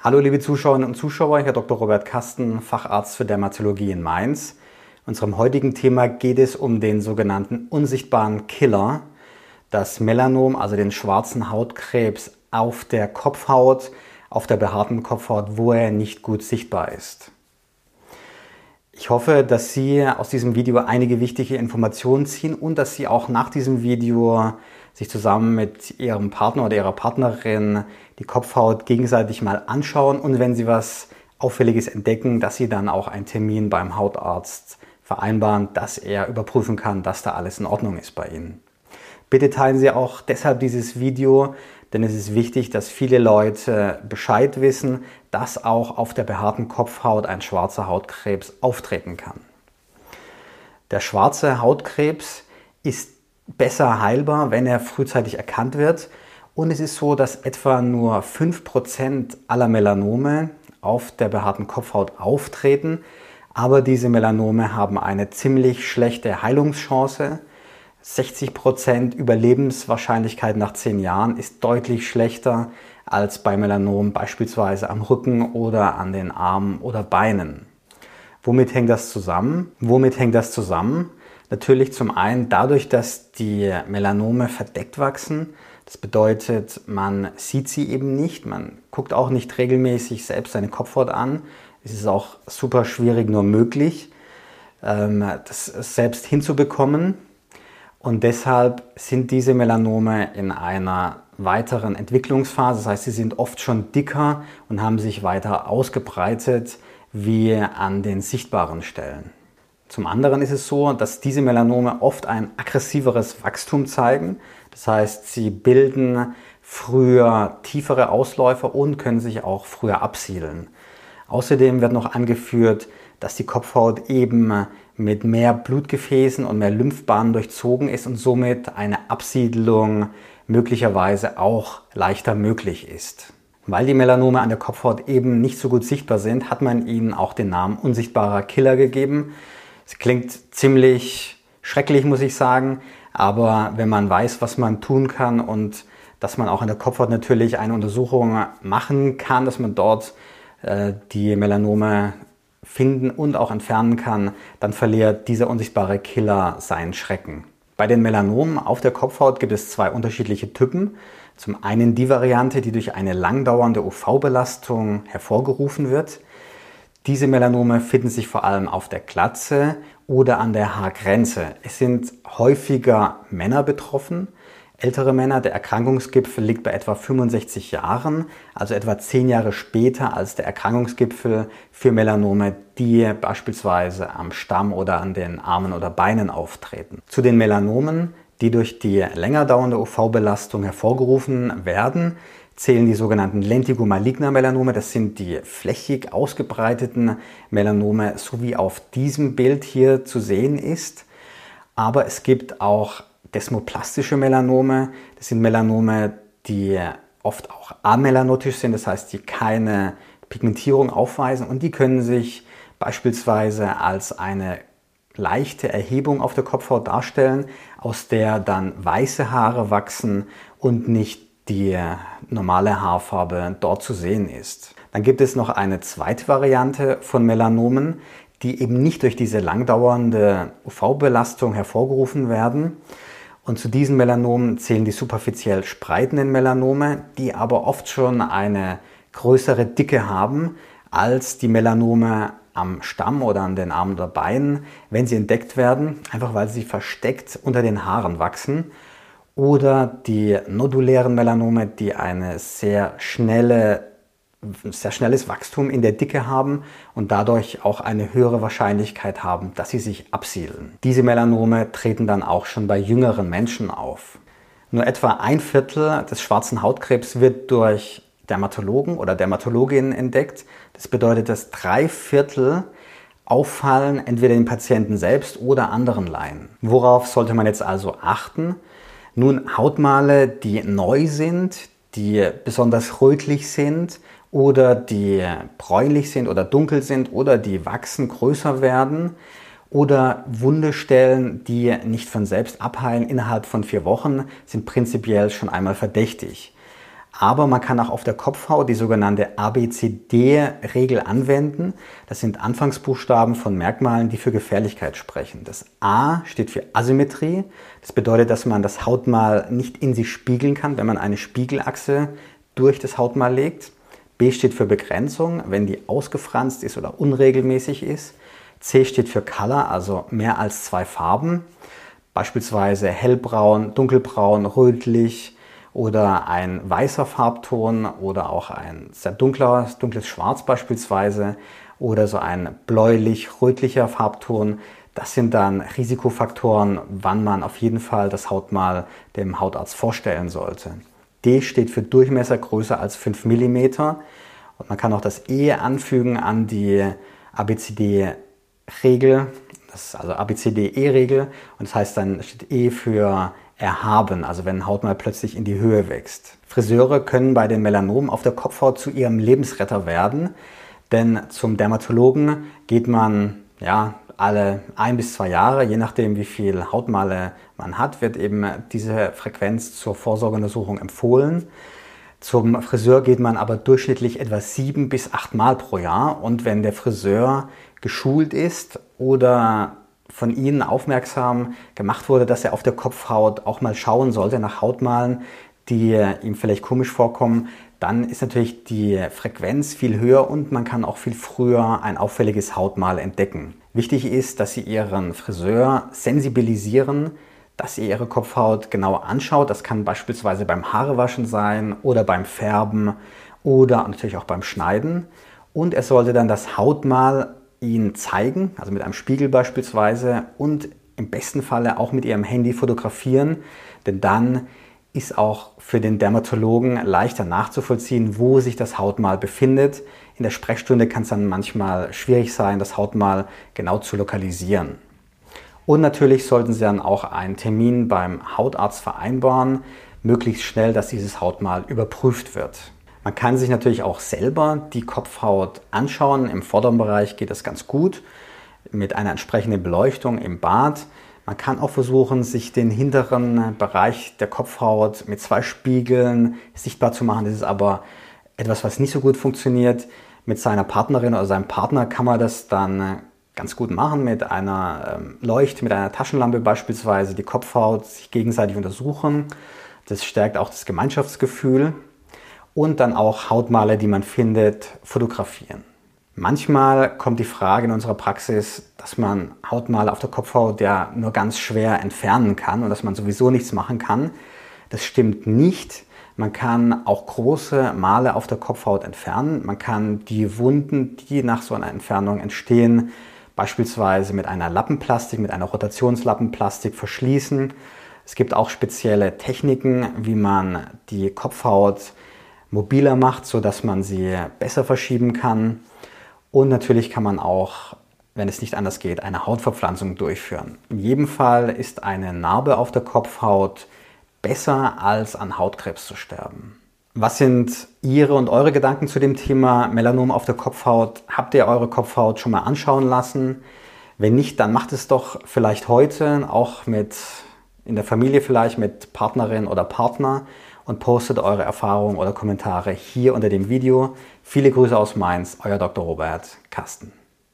Hallo liebe Zuschauerinnen und Zuschauer, Herr Dr. Robert Kasten, Facharzt für Dermatologie in Mainz. In unserem heutigen Thema geht es um den sogenannten unsichtbaren Killer, das Melanom, also den schwarzen Hautkrebs auf der Kopfhaut, auf der behaarten Kopfhaut, wo er nicht gut sichtbar ist. Ich hoffe, dass Sie aus diesem Video einige wichtige Informationen ziehen und dass Sie auch nach diesem Video sich zusammen mit Ihrem Partner oder Ihrer Partnerin die Kopfhaut gegenseitig mal anschauen und wenn Sie was Auffälliges entdecken, dass Sie dann auch einen Termin beim Hautarzt vereinbaren, dass er überprüfen kann, dass da alles in Ordnung ist bei Ihnen. Bitte teilen Sie auch deshalb dieses Video, denn es ist wichtig, dass viele Leute Bescheid wissen, dass auch auf der behaarten Kopfhaut ein schwarzer Hautkrebs auftreten kann. Der schwarze Hautkrebs ist besser heilbar, wenn er frühzeitig erkannt wird und es ist so, dass etwa nur 5% aller Melanome auf der behaarten Kopfhaut auftreten. Aber diese Melanome haben eine ziemlich schlechte Heilungschance. 60% Überlebenswahrscheinlichkeit nach 10 Jahren ist deutlich schlechter als bei Melanomen beispielsweise am Rücken oder an den Armen oder Beinen. Womit hängt das zusammen? Womit hängt das zusammen? Natürlich zum einen dadurch, dass die Melanome verdeckt wachsen das bedeutet, man sieht sie eben nicht, man guckt auch nicht regelmäßig selbst seine Kopfhaut an. Es ist auch super schwierig, nur möglich, ähm, das selbst hinzubekommen. Und deshalb sind diese Melanome in einer weiteren Entwicklungsphase. Das heißt, sie sind oft schon dicker und haben sich weiter ausgebreitet wie an den sichtbaren Stellen. Zum anderen ist es so, dass diese Melanome oft ein aggressiveres Wachstum zeigen. Das heißt, sie bilden früher tiefere Ausläufer und können sich auch früher absiedeln. Außerdem wird noch angeführt, dass die Kopfhaut eben mit mehr Blutgefäßen und mehr Lymphbahnen durchzogen ist und somit eine Absiedelung möglicherweise auch leichter möglich ist. Weil die Melanome an der Kopfhaut eben nicht so gut sichtbar sind, hat man ihnen auch den Namen unsichtbarer Killer gegeben. Es klingt ziemlich schrecklich, muss ich sagen, aber wenn man weiß, was man tun kann und dass man auch in der Kopfhaut natürlich eine Untersuchung machen kann, dass man dort äh, die Melanome finden und auch entfernen kann, dann verliert dieser unsichtbare Killer seinen Schrecken. Bei den Melanomen auf der Kopfhaut gibt es zwei unterschiedliche Typen. Zum einen die Variante, die durch eine langdauernde UV-Belastung hervorgerufen wird. Diese Melanome finden sich vor allem auf der Glatze oder an der Haargrenze. Es sind häufiger Männer betroffen, ältere Männer. Der Erkrankungsgipfel liegt bei etwa 65 Jahren, also etwa 10 Jahre später als der Erkrankungsgipfel für Melanome, die beispielsweise am Stamm oder an den Armen oder Beinen auftreten. Zu den Melanomen, die durch die länger dauernde UV-Belastung hervorgerufen werden, zählen die sogenannten Lentigo maligna Melanome. Das sind die flächig ausgebreiteten Melanome, so wie auf diesem Bild hier zu sehen ist. Aber es gibt auch desmoplastische Melanome. Das sind Melanome, die oft auch amelanotisch sind, das heißt, die keine Pigmentierung aufweisen und die können sich beispielsweise als eine leichte Erhebung auf der Kopfhaut darstellen, aus der dann weiße Haare wachsen und nicht die normale Haarfarbe dort zu sehen ist. Dann gibt es noch eine zweite Variante von Melanomen, die eben nicht durch diese langdauernde UV-Belastung hervorgerufen werden. Und zu diesen Melanomen zählen die superfiziell spreitenden Melanome, die aber oft schon eine größere Dicke haben als die Melanome am Stamm oder an den Armen oder Beinen, wenn sie entdeckt werden, einfach weil sie versteckt unter den Haaren wachsen oder die nodulären Melanome, die eine sehr schnelle sehr schnelles Wachstum in der Dicke haben und dadurch auch eine höhere Wahrscheinlichkeit haben, dass sie sich absiedeln. Diese Melanome treten dann auch schon bei jüngeren Menschen auf. Nur etwa ein Viertel des schwarzen Hautkrebs wird durch Dermatologen oder Dermatologinnen entdeckt. Das bedeutet, dass drei Viertel auffallen, entweder den Patienten selbst oder anderen Laien. Worauf sollte man jetzt also achten? Nun, Hautmale, die neu sind, die besonders rötlich sind oder die bräunlich sind oder dunkel sind oder die wachsen, größer werden oder Wundestellen, die nicht von selbst abheilen innerhalb von vier Wochen, sind prinzipiell schon einmal verdächtig. Aber man kann auch auf der Kopfhaut die sogenannte ABCD-Regel anwenden. Das sind Anfangsbuchstaben von Merkmalen, die für Gefährlichkeit sprechen. Das A steht für Asymmetrie. Das bedeutet, dass man das Hautmal nicht in sich spiegeln kann, wenn man eine Spiegelachse durch das Hautmal legt. B steht für Begrenzung, wenn die ausgefranst ist oder unregelmäßig ist. C steht für Color, also mehr als zwei Farben. Beispielsweise hellbraun, dunkelbraun, rötlich, oder ein weißer Farbton oder auch ein sehr dunkler, dunkles Schwarz beispielsweise oder so ein bläulich-rötlicher Farbton. Das sind dann Risikofaktoren, wann man auf jeden Fall das Hautmal dem Hautarzt vorstellen sollte. D steht für Durchmesser größer als 5 mm und man kann auch das E anfügen an die ABCD-Regel, das ist also ABCDE-Regel und das heißt dann steht E für erhaben, also wenn Haut mal plötzlich in die Höhe wächst. Friseure können bei den Melanomen auf der Kopfhaut zu ihrem Lebensretter werden, denn zum Dermatologen geht man ja alle ein bis zwei Jahre, je nachdem wie viel Hautmale man hat, wird eben diese Frequenz zur Vorsorgeuntersuchung empfohlen. Zum Friseur geht man aber durchschnittlich etwa sieben bis acht Mal pro Jahr und wenn der Friseur geschult ist oder von Ihnen aufmerksam gemacht wurde, dass er auf der Kopfhaut auch mal schauen sollte nach Hautmalen, die ihm vielleicht komisch vorkommen, dann ist natürlich die Frequenz viel höher und man kann auch viel früher ein auffälliges Hautmal entdecken. Wichtig ist, dass Sie Ihren Friseur sensibilisieren, dass ihr Ihre Kopfhaut genau anschaut. Das kann beispielsweise beim Haarewaschen sein oder beim Färben oder natürlich auch beim Schneiden. Und er sollte dann das Hautmal ihn zeigen, also mit einem Spiegel beispielsweise und im besten Falle auch mit ihrem Handy fotografieren, denn dann ist auch für den Dermatologen leichter nachzuvollziehen, wo sich das Hautmal befindet. In der Sprechstunde kann es dann manchmal schwierig sein, das Hautmal genau zu lokalisieren. Und natürlich sollten Sie dann auch einen Termin beim Hautarzt vereinbaren, möglichst schnell, dass dieses Hautmal überprüft wird. Man kann sich natürlich auch selber die Kopfhaut anschauen. Im vorderen Bereich geht das ganz gut mit einer entsprechenden Beleuchtung im Bad. Man kann auch versuchen, sich den hinteren Bereich der Kopfhaut mit zwei Spiegeln sichtbar zu machen. Das ist aber etwas, was nicht so gut funktioniert. Mit seiner Partnerin oder seinem Partner kann man das dann ganz gut machen mit einer ähm, Leuchte, mit einer Taschenlampe beispielsweise, die Kopfhaut sich gegenseitig untersuchen. Das stärkt auch das Gemeinschaftsgefühl und dann auch Hautmale, die man findet, fotografieren. Manchmal kommt die Frage in unserer Praxis, dass man Hautmale auf der Kopfhaut ja nur ganz schwer entfernen kann und dass man sowieso nichts machen kann. Das stimmt nicht. Man kann auch große Male auf der Kopfhaut entfernen. Man kann die Wunden, die nach so einer Entfernung entstehen, beispielsweise mit einer Lappenplastik, mit einer Rotationslappenplastik verschließen. Es gibt auch spezielle Techniken, wie man die Kopfhaut mobiler macht, sodass man sie besser verschieben kann. Und natürlich kann man auch, wenn es nicht anders geht, eine Hautverpflanzung durchführen. In jedem Fall ist eine Narbe auf der Kopfhaut besser als an Hautkrebs zu sterben. Was sind Ihre und eure Gedanken zu dem Thema Melanom auf der Kopfhaut? Habt ihr eure Kopfhaut schon mal anschauen lassen? Wenn nicht, dann macht es doch vielleicht heute, auch mit in der Familie vielleicht mit Partnerin oder Partner und postet eure Erfahrungen oder Kommentare hier unter dem Video. Viele Grüße aus Mainz, euer Dr. Robert Kasten.